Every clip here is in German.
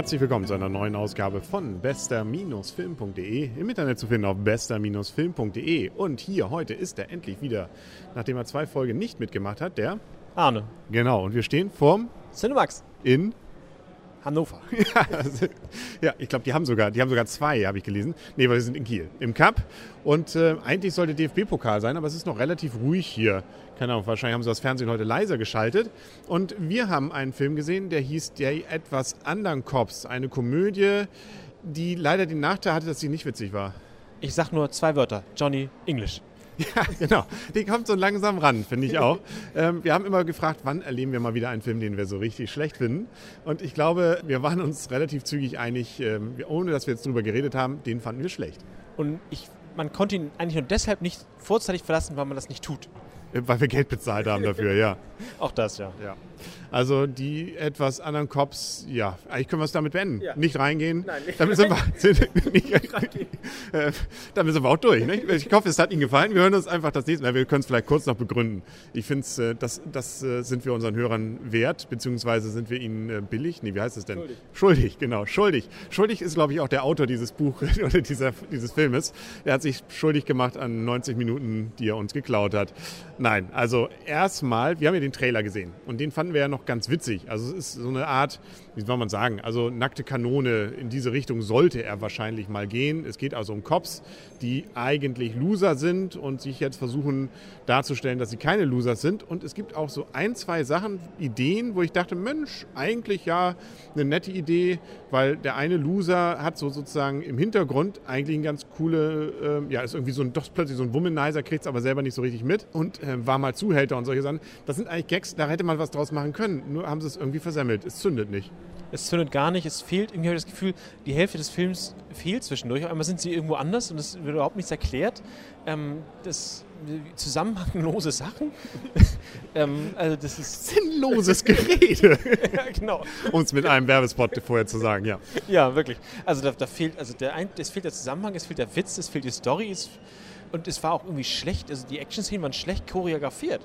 Herzlich willkommen zu einer neuen Ausgabe von bester-film.de. Im Internet zu finden auf bester-film.de. Und hier heute ist er endlich wieder, nachdem er zwei Folgen nicht mitgemacht hat, der Arne. Genau, und wir stehen vorm Cinemax in Hannover. ja, also, ja, ich glaube, die haben sogar, die haben sogar zwei, habe ich gelesen. Nee, weil wir sind in Kiel im Cup und äh, eigentlich sollte DFB-Pokal sein, aber es ist noch relativ ruhig hier. Keine Ahnung, wahrscheinlich haben sie das Fernsehen heute leiser geschaltet. Und wir haben einen Film gesehen, der hieß Der etwas anderen Cops, eine Komödie, die leider den Nachteil hatte, dass sie nicht witzig war. Ich sag nur zwei Wörter: Johnny English. Ja, genau. Die kommt so langsam ran, finde ich auch. Ähm, wir haben immer gefragt, wann erleben wir mal wieder einen Film, den wir so richtig schlecht finden. Und ich glaube, wir waren uns relativ zügig einig, ähm, ohne dass wir jetzt drüber geredet haben, den fanden wir schlecht. Und ich, man konnte ihn eigentlich nur deshalb nicht vorzeitig verlassen, weil man das nicht tut. Äh, weil wir Geld bezahlt haben dafür, ja. Auch das, ja. ja. Also die etwas anderen Cops, ja, eigentlich können wir es damit beenden. Ja. Nicht reingehen. Nein, nicht damit sind wir, sind, nicht, reingehen. Äh, damit sind wir auch durch. Nicht? Ich hoffe, es hat Ihnen gefallen. Wir hören uns einfach das nächste Mal. Wir können es vielleicht kurz noch begründen. Ich finde, äh, das, das äh, sind wir unseren Hörern wert, beziehungsweise sind wir ihnen billig. Nee, wie heißt es denn? Schuldig. Schuldig, genau. Schuldig. Schuldig ist, glaube ich, auch der Autor dieses Buches oder dieser, dieses Filmes. Er hat sich schuldig gemacht an 90 Minuten, die er uns geklaut hat. Nein, also erstmal, wir haben ja den Trailer gesehen und den fanden wir ja noch ganz witzig. Also es ist so eine Art, wie soll man sagen, also nackte Kanone, in diese Richtung sollte er wahrscheinlich mal gehen. Es geht also um Cops, die eigentlich Loser sind und sich jetzt versuchen darzustellen, dass sie keine Loser sind. Und es gibt auch so ein, zwei Sachen, Ideen, wo ich dachte, Mensch, eigentlich ja eine nette Idee, weil der eine Loser hat so sozusagen im Hintergrund eigentlich ein ganz coole, äh, ja, ist irgendwie so ein, doch plötzlich so ein Womanizer, kriegt es aber selber nicht so richtig mit und äh, war mal Zuhälter und solche Sachen. Das sind eigentlich Gags, da hätte man was draus machen können. Nur haben sie es irgendwie versemmelt. Es zündet nicht. Es zündet gar nicht. Es fehlt, irgendwie habe ich das Gefühl, die Hälfte des Films fehlt zwischendurch. Auf einmal sind sie irgendwo anders und es wird überhaupt nichts erklärt. Ähm, das zusammenhanglose Sachen. ähm, also das ist sinnloses Gerede. ja, genau. Um es mit einem Werbespot vorher zu sagen, ja. Ja, wirklich. Also da, da fehlt, also der, es fehlt der Zusammenhang, es fehlt der Witz, es fehlt die Story, es, und es war auch irgendwie schlecht. Also die Action-Szenen waren schlecht choreografiert.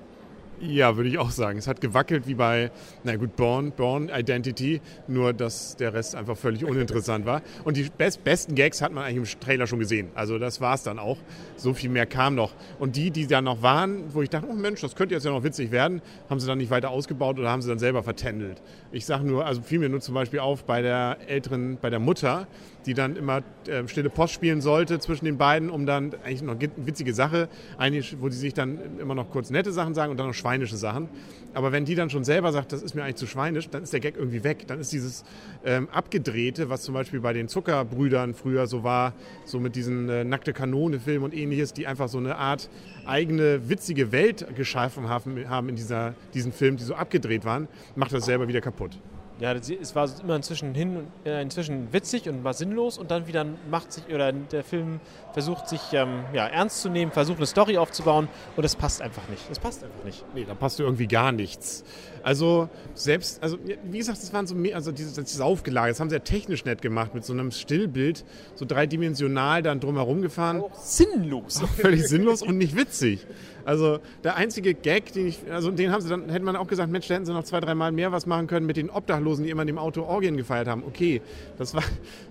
Ja, würde ich auch sagen. Es hat gewackelt wie bei, na gut, Born, Born Identity, nur dass der Rest einfach völlig uninteressant war. Und die best, besten Gags hat man eigentlich im Trailer schon gesehen. Also das war es dann auch. So viel mehr kam noch. Und die, die da noch waren, wo ich dachte, oh Mensch, das könnte jetzt ja noch witzig werden, haben sie dann nicht weiter ausgebaut oder haben sie dann selber vertändelt. Ich sage nur, also fiel mir nur zum Beispiel auf bei der älteren, bei der Mutter, die dann immer äh, stille Post spielen sollte zwischen den beiden, um dann eigentlich noch eine witzige Sache, eigentlich, wo die sich dann immer noch kurz nette Sachen sagen und dann noch schweinische Sachen. Aber wenn die dann schon selber sagt, das ist mir eigentlich zu schweinisch, dann ist der Gag irgendwie weg. Dann ist dieses ähm, Abgedrehte, was zum Beispiel bei den Zuckerbrüdern früher so war, so mit diesen äh, nackte Kanone-Filmen und ähnliches, die einfach so eine Art eigene witzige Welt geschaffen haben, haben in dieser, diesen Film, die so abgedreht waren, macht das selber wieder kaputt ja, es war immer inzwischen hin, äh, inzwischen witzig und war sinnlos und dann wieder macht sich, oder der Film versucht sich ähm, ja, ernst zu nehmen, versucht eine Story aufzubauen und das passt einfach nicht. Das passt einfach nicht. Nee, da passt irgendwie gar nichts. Also selbst, also wie gesagt, das waren so mehr, also dieses, dieses Aufgelagert, das haben sie ja technisch nett gemacht mit so einem Stillbild, so dreidimensional dann drumherum gefahren. Auch sinnlos. Auch völlig sinnlos und nicht witzig. Also der einzige Gag, den ich, also den haben sie dann, hätte man auch gesagt, Mensch, da hätten sie noch zwei, dreimal mehr was machen können mit den Obdachlosen, die immer in dem Auto Orgien gefeiert haben. Okay, das war,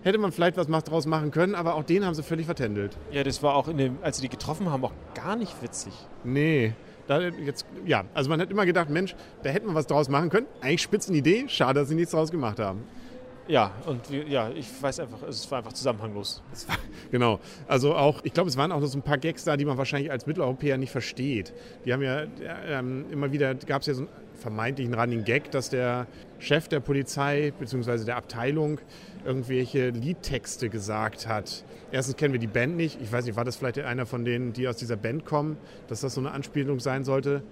hätte man vielleicht was draus machen können, aber auch den haben sie völlig vertändelt. Ja, das war auch, in dem, als sie die getroffen haben, auch gar nicht witzig. Nee. Da jetzt, ja, also man hat immer gedacht, Mensch, da hätten wir was draus machen können. Eigentlich spitzen Idee, schade, dass sie nichts draus gemacht haben. Ja, und ja, ich weiß einfach, es war einfach zusammenhanglos. War, genau. Also auch, ich glaube, es waren auch noch so ein paar Gags da, die man wahrscheinlich als Mitteleuropäer nicht versteht. Die haben ja ähm, immer wieder, gab es ja so einen vermeintlichen Running Gag, dass der Chef der Polizei bzw. der Abteilung irgendwelche Liedtexte gesagt hat. Erstens kennen wir die Band nicht. Ich weiß nicht, war das vielleicht einer von denen, die aus dieser Band kommen, dass das so eine Anspielung sein sollte?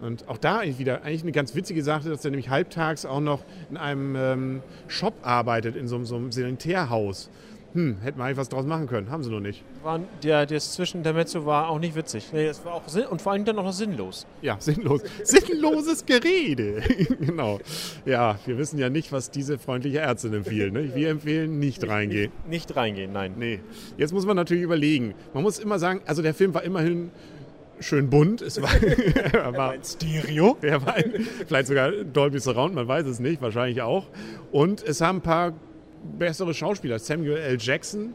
Und auch da eigentlich wieder eigentlich eine ganz witzige Sache, dass er nämlich halbtags auch noch in einem ähm, Shop arbeitet, in so, so einem Sanitärhaus. Hm, hätten wir eigentlich was draus machen können. Haben sie noch nicht. War, der, das zwischen der Mezzo war auch nicht witzig. Nee, das war auch und vor allem dann auch noch sinnlos. Ja, sinnlos. Sinnloses Gerede. genau. Ja, wir wissen ja nicht, was diese freundliche Ärztin empfiehlt. Ne? Wir empfehlen nicht reingehen. Nicht, nicht reingehen, nein. Nee. Jetzt muss man natürlich überlegen. Man muss immer sagen, also der Film war immerhin schön bunt. Es war, er war ein Stereo. Er war ein, vielleicht sogar Dolby Surround, man weiß es nicht, wahrscheinlich auch. Und es haben ein paar bessere Schauspieler. Samuel L. Jackson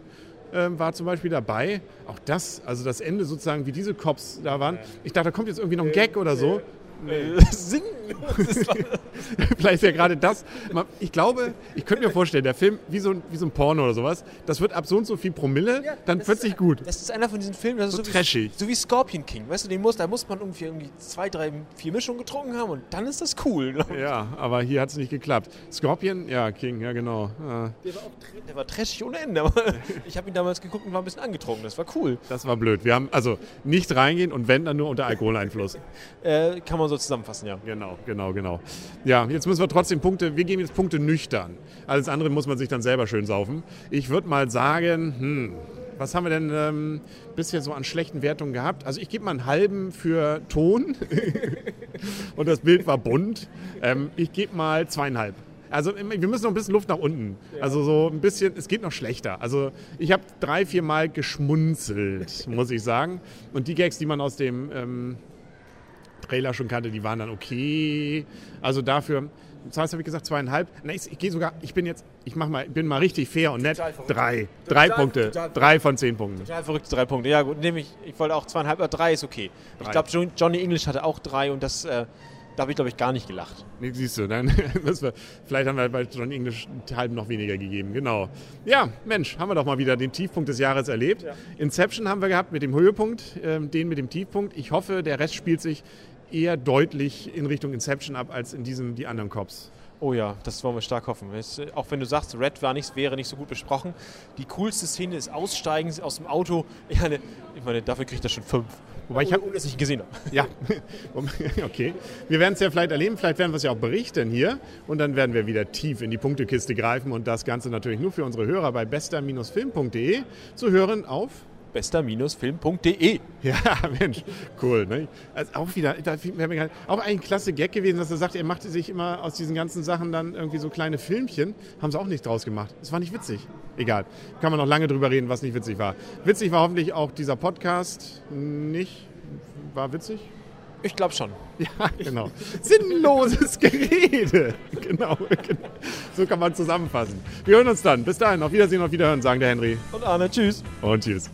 ähm, war zum Beispiel dabei. Auch das, also das Ende sozusagen, wie diese Cops da waren. Ich dachte, da kommt jetzt irgendwie noch ein Gag oder so. Äh, Singen. Vielleicht ist ja gerade das. Ich glaube, ich könnte mir vorstellen, der Film, wie so, ein, wie so ein Porno oder sowas, das wird ab so und so viel Promille, dann das plötzlich ist, gut. Das ist einer von diesen Filmen, das So ist so, trashig. Wie, so wie Scorpion King. Weißt du, den muss, da muss man irgendwie, irgendwie zwei, drei, vier Mischungen getrunken haben und dann ist das cool. Ja, aber hier hat es nicht geklappt. Scorpion, ja, King, ja genau. Ja, Der war, auch, der war trashig ohne Ende, aber ich habe ihn damals geguckt und war ein bisschen angetrunken. Das war cool. das war blöd. Wir haben also nicht reingehen und wenn, dann nur unter Alkoholeinfluss. Äh, kann man so zusammenfassen, ja. Genau, genau, genau. Ja, jetzt müssen wir trotzdem Punkte, wir geben jetzt Punkte nüchtern. Alles andere muss man sich dann selber schön saufen. Ich würde mal sagen, hm, was haben wir denn ähm, bisher so an schlechten Wertungen gehabt? Also ich gebe mal einen halben für Ton und das Bild war bunt. Ähm, ich gebe mal zweieinhalb. Also wir müssen noch ein bisschen Luft nach unten. Also so ein bisschen, es geht noch schlechter. Also ich habe drei, vier Mal geschmunzelt, muss ich sagen. Und die Gags, die man aus dem ähm, Trailer schon kannte, die waren dann okay. Also dafür, heißt, habe ich gesagt zweieinhalb. Na, ich, ich gehe sogar, ich bin jetzt, ich mach mal, bin mal richtig fair und nett. Drei. Drei Total- Punkte. total Drei von zehn Punkten. Total verrückte drei Punkte. Ja, gut, nehme ich. Ich wollte auch zweieinhalb, aber drei ist okay. Ich Drei. glaube, Johnny English hatte auch drei und das, äh, da habe ich, glaube ich, gar nicht gelacht. Nee, siehst du, dann müssen wir, vielleicht haben wir bei John English einen halben noch weniger gegeben. Genau. Ja, Mensch, haben wir doch mal wieder den Tiefpunkt des Jahres erlebt. Inception haben wir gehabt mit dem Höhepunkt, ähm, den mit dem Tiefpunkt. Ich hoffe, der Rest spielt sich eher deutlich in Richtung Inception ab als in diesem die anderen Cops. Oh ja, das wollen wir stark hoffen. Es, äh, auch wenn du sagst, Red war nicht, wäre nicht so gut besprochen. Die coolste Szene ist Aussteigen aus dem Auto. Ich meine, ich meine dafür kriegt er schon fünf. Wobei ich hab- ohne, dass ich ihn gesehen habe. Ja, okay. Wir werden es ja vielleicht erleben, vielleicht werden wir es ja auch berichten hier und dann werden wir wieder tief in die Punktekiste greifen und das Ganze natürlich nur für unsere Hörer bei bester-film.de zu hören auf bester-film.de Ja, Mensch, cool. Ne? Also auch wieder, auch ein klasse Gag gewesen, dass er sagt, er machte sich immer aus diesen ganzen Sachen dann irgendwie so kleine Filmchen. Haben sie auch nicht draus gemacht. Das war nicht witzig. Egal. Kann man noch lange drüber reden, was nicht witzig war. Witzig war hoffentlich auch dieser Podcast. Nicht. War witzig? Ich glaube schon. Ja, genau. Sinnloses Gerede. Genau, genau. So kann man zusammenfassen. Wir hören uns dann. Bis dahin. Auf Wiedersehen, auf Wiederhören, sagen der Henry. Und Arne, tschüss. Und tschüss.